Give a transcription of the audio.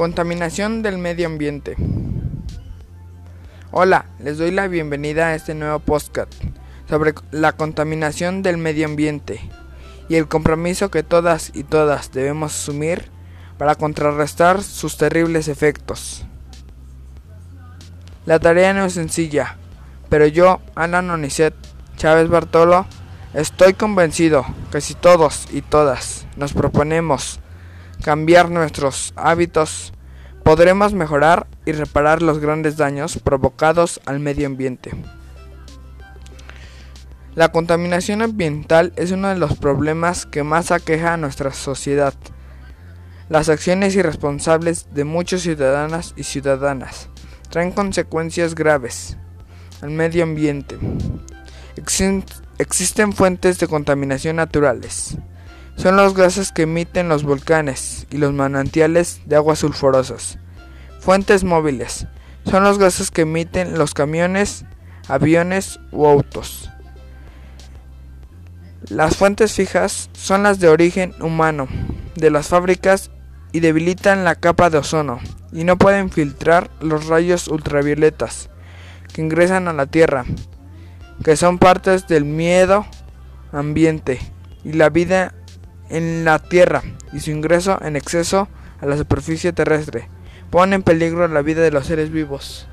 Contaminación del medio ambiente. Hola, les doy la bienvenida a este nuevo podcast sobre la contaminación del medio ambiente y el compromiso que todas y todas debemos asumir para contrarrestar sus terribles efectos. La tarea no es sencilla, pero yo, Ana Nonicet Chávez Bartolo, estoy convencido que si todos y todas nos proponemos cambiar nuestros hábitos, podremos mejorar y reparar los grandes daños provocados al medio ambiente. La contaminación ambiental es uno de los problemas que más aqueja a nuestra sociedad. Las acciones irresponsables de muchos ciudadanas y ciudadanas traen consecuencias graves al medio ambiente. Existen fuentes de contaminación naturales, son los gases que emiten los volcanes y los manantiales de aguas sulfurosas. Fuentes móviles. Son los gases que emiten los camiones, aviones u autos. Las fuentes fijas son las de origen humano, de las fábricas y debilitan la capa de ozono y no pueden filtrar los rayos ultravioletas que ingresan a la Tierra, que son partes del miedo ambiente y la vida en la Tierra y su ingreso en exceso a la superficie terrestre pone en peligro la vida de los seres vivos.